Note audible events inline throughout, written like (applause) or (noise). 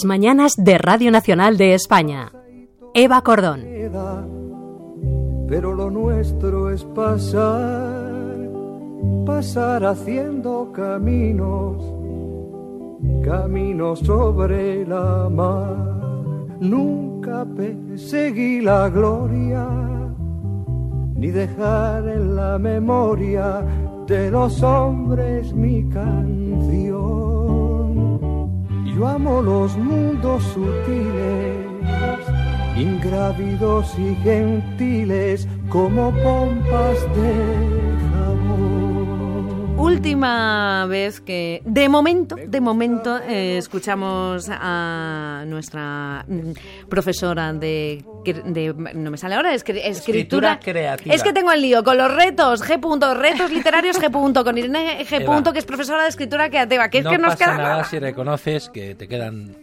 las mañanas de Radio Nacional de España. Eva Cordón. Pero lo nuestro es pasar, pasar haciendo caminos, caminos sobre la mar. Nunca perseguí la gloria, ni dejar en la memoria de los hombres mi canción. Yo amo los mundos sutiles, ingrávidos y gentiles como pompas de Última vez que, de momento, de momento, eh, escuchamos a nuestra mm, profesora de, no me sale ahora, escritura, creativa. Es que tengo el lío con los retos, G. retos literarios G. con Irene G. que es profesora de escritura creativa. Que es no que nos pasa queda nada si reconoces que te quedan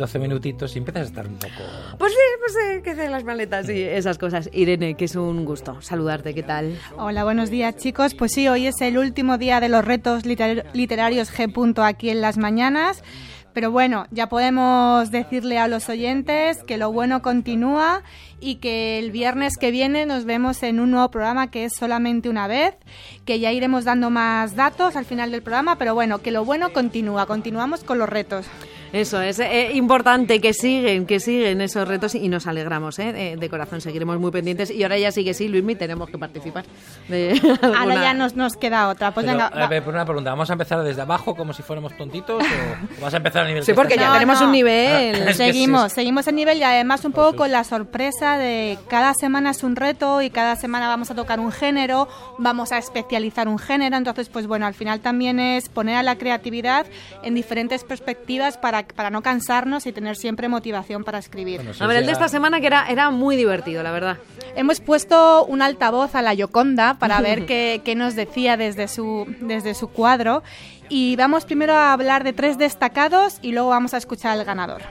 12 minutitos y empiezas a estar un poco... Pues sí, pues sí, que hacen las maletas y esas cosas. Irene, que es un gusto saludarte, ¿qué tal? Hola, buenos días chicos. Pues sí, hoy es el último día de los retos literarios G. aquí en las mañanas. Pero bueno, ya podemos decirle a los oyentes que lo bueno continúa y que el viernes que viene nos vemos en un nuevo programa que es solamente una vez, que ya iremos dando más datos al final del programa, pero bueno, que lo bueno continúa, continuamos con los retos. Eso es eh, importante que siguen, que siguen esos retos y nos alegramos eh, de, corazón. Seguiremos muy pendientes y ahora ya sigue sí, Luismi, tenemos que participar. (laughs) ahora ya nos, nos queda otra. Pues venga, por una pregunta, ¿vamos a empezar desde abajo como si fuéramos tontitos o (laughs) vas a empezar a nivel? Sí, porque ya tenemos un nivel. (laughs) Ah, seguimos, seguimos el nivel y además un poco con la sorpresa de cada semana es un reto y cada semana vamos a tocar un género, vamos a especializar un género. Entonces, pues bueno, al final también es poner a la creatividad en diferentes perspectivas para para, no cansarnos y tener siempre motivación para escribir. a ver, el de esta semana que era, era muy divertido, la verdad. Hemos puesto un altavoz a la Yoconda para (laughs) ver qué, qué nos decía desde su, desde su cuadro y vamos primero a hablar de tres destacados y luego vamos a escuchar al ganador.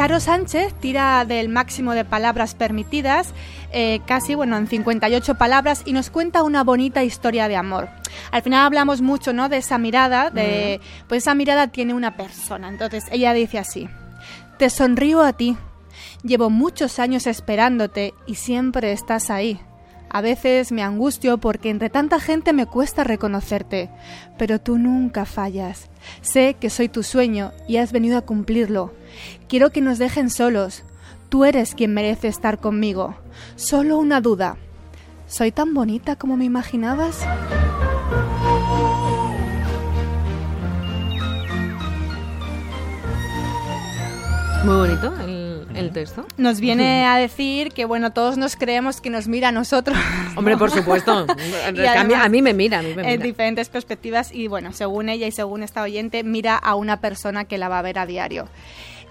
Charo Sánchez tira del máximo de palabras permitidas, eh, casi bueno, en 58 palabras, y nos cuenta una bonita historia de amor. Al final hablamos mucho ¿no? de esa mirada, de, pues esa mirada tiene una persona. Entonces ella dice así, te sonrío a ti, llevo muchos años esperándote y siempre estás ahí. A veces me angustio porque entre tanta gente me cuesta reconocerte, pero tú nunca fallas. Sé que soy tu sueño y has venido a cumplirlo. Quiero que nos dejen solos. Tú eres quien merece estar conmigo. Solo una duda. ¿Soy tan bonita como me imaginabas? Muy bonito el, texto. Nos viene a decir que, bueno, todos nos creemos que nos mira a nosotros. (laughs) Hombre, por supuesto. (laughs) a, mí, me mira, a mí me mira. En diferentes perspectivas y, bueno, según ella y según esta oyente, mira a una persona que la va a ver a diario.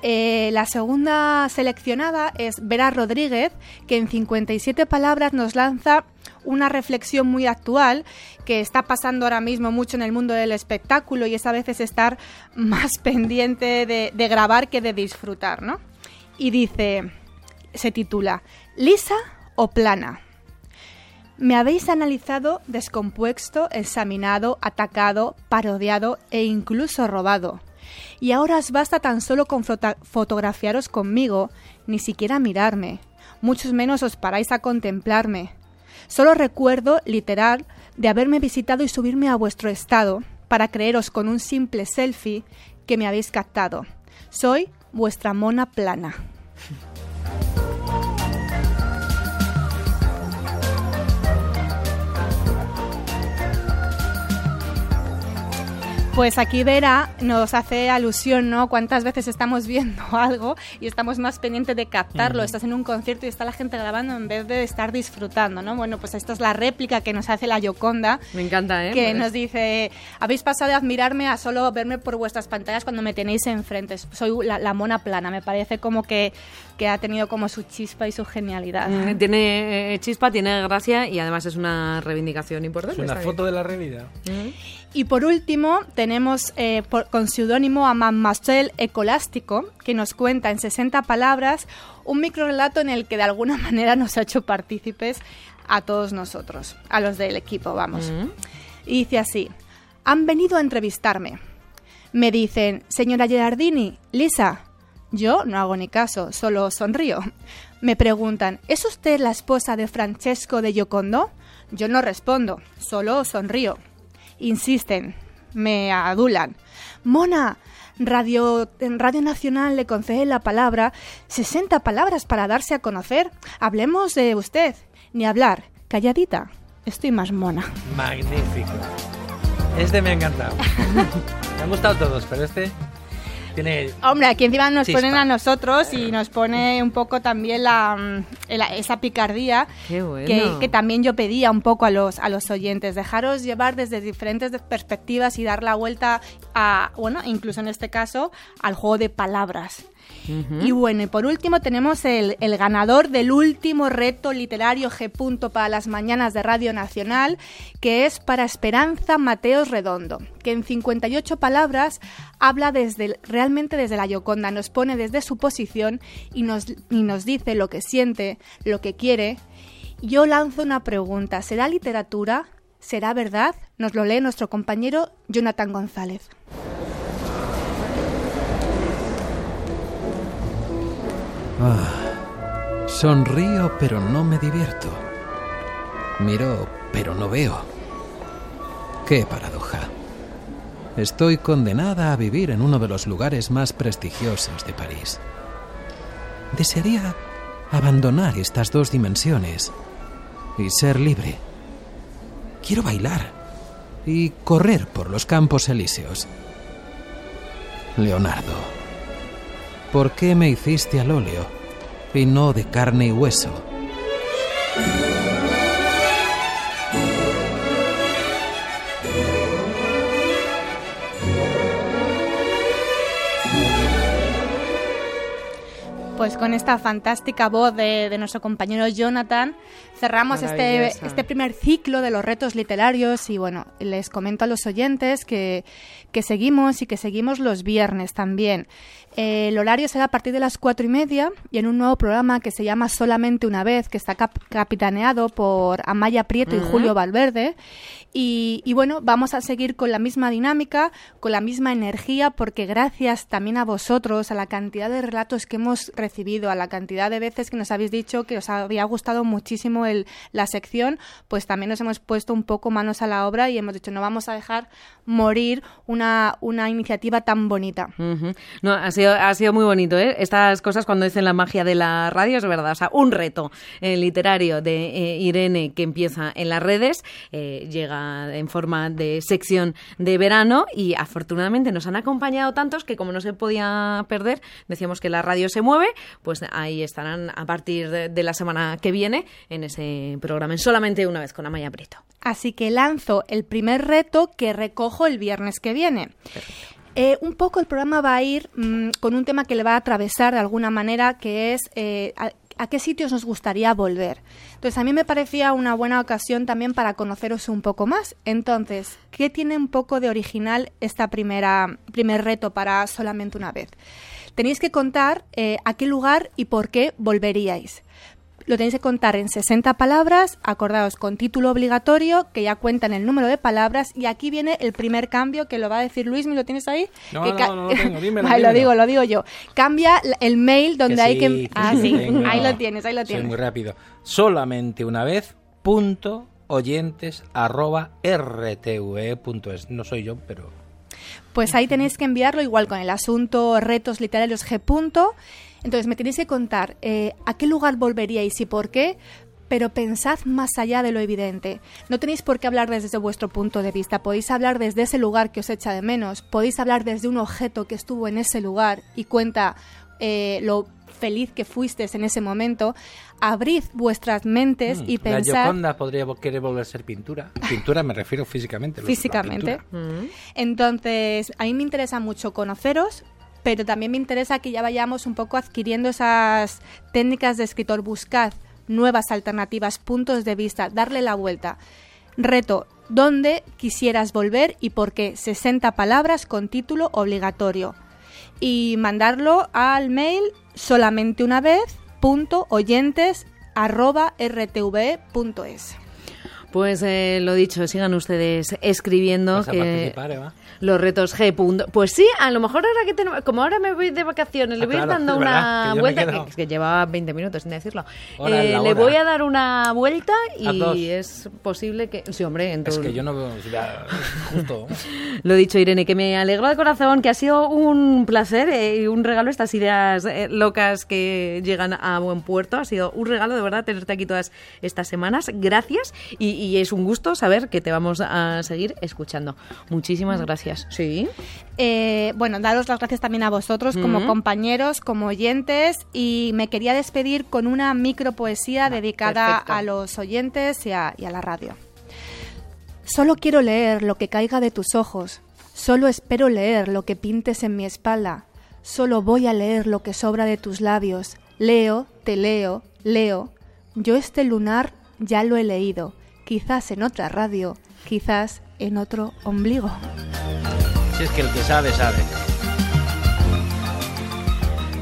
Eh, la segunda seleccionada es Vera Rodríguez, que en 57 palabras nos lanza una reflexión muy actual que está pasando ahora mismo mucho en el mundo del espectáculo y es a veces estar más (laughs) pendiente de, grabar que de disfrutar, ¿no? Y dice, se titula, ¿lisa o plana? Me habéis analizado, descompuesto, examinado, atacado, parodiado e incluso robado. Y ahora os basta tan solo con fotografiaros conmigo, ni siquiera mirarme, muchos menos os paráis a contemplarme. Solo recuerdo, literal, de haberme visitado y subirme a vuestro estado para creeros con un simple selfie que me habéis captado. Soy vuestra mona plana. Pues aquí Vera nos hace alusión, ¿no? Cuántas veces estamos viendo (laughs) algo y estamos más pendientes de captarlo. Estás en un concierto y está la gente grabando en vez de estar disfrutando, ¿no? Bueno, pues esta es la réplica que nos hace la Yoconda. Me encanta, ¿eh? Que nos dice, habéis pasado de admirarme a solo verme por vuestras pantallas cuando me tenéis enfrente. Soy la, mona plana. Me parece como que, que, ha tenido como su chispa y su genialidad. Mm, tiene eh, chispa, tiene gracia y además es una reivindicación importante. Es una foto de la realidad. Y por último, tenemos tenemos eh, por- con seudónimo a Mademoiselle Ecolástico, que nos cuenta en 60 palabras un microrelato en el que de alguna (laughs) manera nos ha hecho partícipes a todos nosotros, a los del equipo, vamos. Y dice así, han venido a entrevistarme. Me dicen, señora Gerardini, Lisa. Yo no hago ni caso, solo sonrío. Me preguntan, ¿es usted la esposa de Francesco de Giocondo? Yo no respondo, solo sonrío. Insisten, me adulan. Mona, Radio, en Radio Nacional le concede la palabra, 60 palabras para darse a conocer. Hablemos de usted. Ni hablar, calladita. Estoy más mona. Magnífico. Este me ha encantado. (laughs) me han gustado todos, pero este tiene... Hombre, aquí encima nos Chispa. ponen a nosotros y nos pone un poco también la, mm, la- esa picardía Qué bueno. que, que también yo pedía un poco a los, a los oyentes. Dejaros llevar desde diferentes perspectivas y dar la vuelta a, bueno, incluso en este caso, al juego de palabras. Y bueno, y por último tenemos el, ganador del último reto literario G. para las mañanas de Radio Nacional, que es para Esperanza Mateos Redondo, que en 58 palabras habla desde realmente desde la Yoconda, nos pone desde su posición y nos, y nos dice lo que siente, lo que quiere. Yo lanzo una pregunta, ¿será literatura? ¿Será verdad? Nos lo lee nuestro compañero Jonathan González. Ah, sonrío pero no me divierto. Miro pero no veo. Qué paradoja. Estoy condenada a vivir en uno de los lugares más prestigiosos de París. Desearía abandonar estas dos dimensiones y ser libre. Quiero bailar y correr por los campos elíseos. Leonardo, ¿por qué me hiciste al óleo y no de carne y hueso? Pues con esta fantástica voz de, de nuestro compañero Jonathan cerramos este, este primer ciclo de los retos literarios y bueno, les comento a los oyentes que, que seguimos y que seguimos los viernes también. Eh, el horario será a partir de las cuatro y media y en un nuevo programa que se llama Solamente una vez, que está cap- capitaneado por Amaya Prieto y Julio Valverde. Y, y bueno, vamos a seguir con la misma dinámica, con la misma energía, porque gracias también a vosotros, a la cantidad de relatos que hemos recibido, a la cantidad de veces que nos habéis dicho que os había gustado muchísimo el, la sección, pues también nos hemos puesto un poco manos a la obra y hemos dicho, no vamos a dejar morir una, una iniciativa tan bonita. Ujú. No, ha sido, ha sido muy bonito, ¿eh? Estas cosas cuando dicen la magia de la radio es verdad. O sea, un reto eh, literario de eh, Irene que empieza en las redes, eh, llega en forma de sección de verano y afortunadamente nos han acompañado tantos que como no se podía perder, decíamos que la radio se mueve, pues ahí estarán a partir de, de la semana que viene en ese programa, en solamente una vez con Amaya Brito. Así que lanzo el primer reto que recojo el viernes que viene. Eh, un poco el programa va a ir mm, con un tema que le va a atravesar de alguna manera, que es eh, a, a qué sitios nos gustaría volver. Entonces, a mí me parecía una buena ocasión también para conoceros un poco más. Entonces, ¿qué tiene un poco de original esta primera primer reto para solamente una vez? Tenéis que contar eh, a qué lugar y por qué volveríais. Lo tenéis que contar en 60 palabras, acordaos con título obligatorio, que ya cuentan el número de palabras, y aquí viene el primer cambio que lo va a decir Luis, ¿me lo tienes ahí? No, Que no, no lo tengo, dímelo, (laughs) Vale, lo dímelo. digo, lo digo yo. Cambia el mail donde Que hay sí, que... Ah, sí lo tengo. (laughs) ahí lo tienes, ahí lo Soy tienes. muy rápido. Solamente una vez, punto oyentes arroba rtve punto es. No soy yo, pero Pues ahí tenéis que enviarlo igual con el asunto retos literarios G. punto. Entonces me tenéis que contar eh, a qué lugar volveríais y por qué, pero pensad más allá de lo evidente. No tenéis por qué hablar desde vuestro punto de vista, podéis hablar desde ese lugar que os echa de menos, podéis hablar desde un objeto que estuvo en ese lugar y cuenta eh, lo feliz que fuisteis en ese momento. Abrid vuestras mentes y Mm, la pensad... Gioconda podría vo- querer volver a ser pintura. (laughs) Pintura me refiero físicamente. la físicamente. pintura. Entonces, a mí me interesa mucho conoceros, pero también me interesa que ya vayamos un poco adquiriendo esas técnicas de escritor, buscad nuevas alternativas, puntos de vista, darle la vuelta. Reto, dónde quisieras volver y por qué. 60 palabras con título obligatorio. Y mandarlo al mail solamente una vez punto oyentes arroba rtv.es. Pues eh, lo dicho, sigan ustedes escribiendo. Vas a que participar, Eva. Los retos G. punto. Pues sí, a lo mejor ahora que tenemos, como ahora me voy de vacaciones, le Ah, voy a ir claro, dando (laughs) una que vuelta, que, que llevaba 20 minutos sin decirlo. Hora Eh, le voy a dar una vuelta y es posible que... Sí, hombre, en Es que yo no veo. ya, Justo. (laughs) Lo dicho, Irene, que me alegró de corazón, que ha sido un placer eh, y un regalo estas ideas eh, locas que llegan a buen puerto. Ha sido un regalo, de verdad, tenerte aquí todas estas semanas. Gracias y, y es un gusto saber que te vamos a seguir escuchando. Muchísimas gracias. Sí. Eh, bueno, daros las gracias también a vosotros como compañeros, como oyentes y me quería despedir con una micropoesía dedicada perfecto. a los oyentes y a, y a la radio. Solo quiero leer lo que caiga de tus ojos, solo espero leer lo que pintes en mi espalda, solo voy a leer lo que sobra de tus labios, leo, te leo, leo, yo este lunar ya lo he leído, quizás en otra radio, quizás en otro ombligo. Si es que el que sabe, sabe.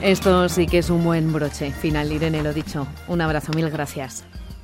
Esto sí que es un buen broche final, Irene, lo dicho. Un abrazo, mil gracias.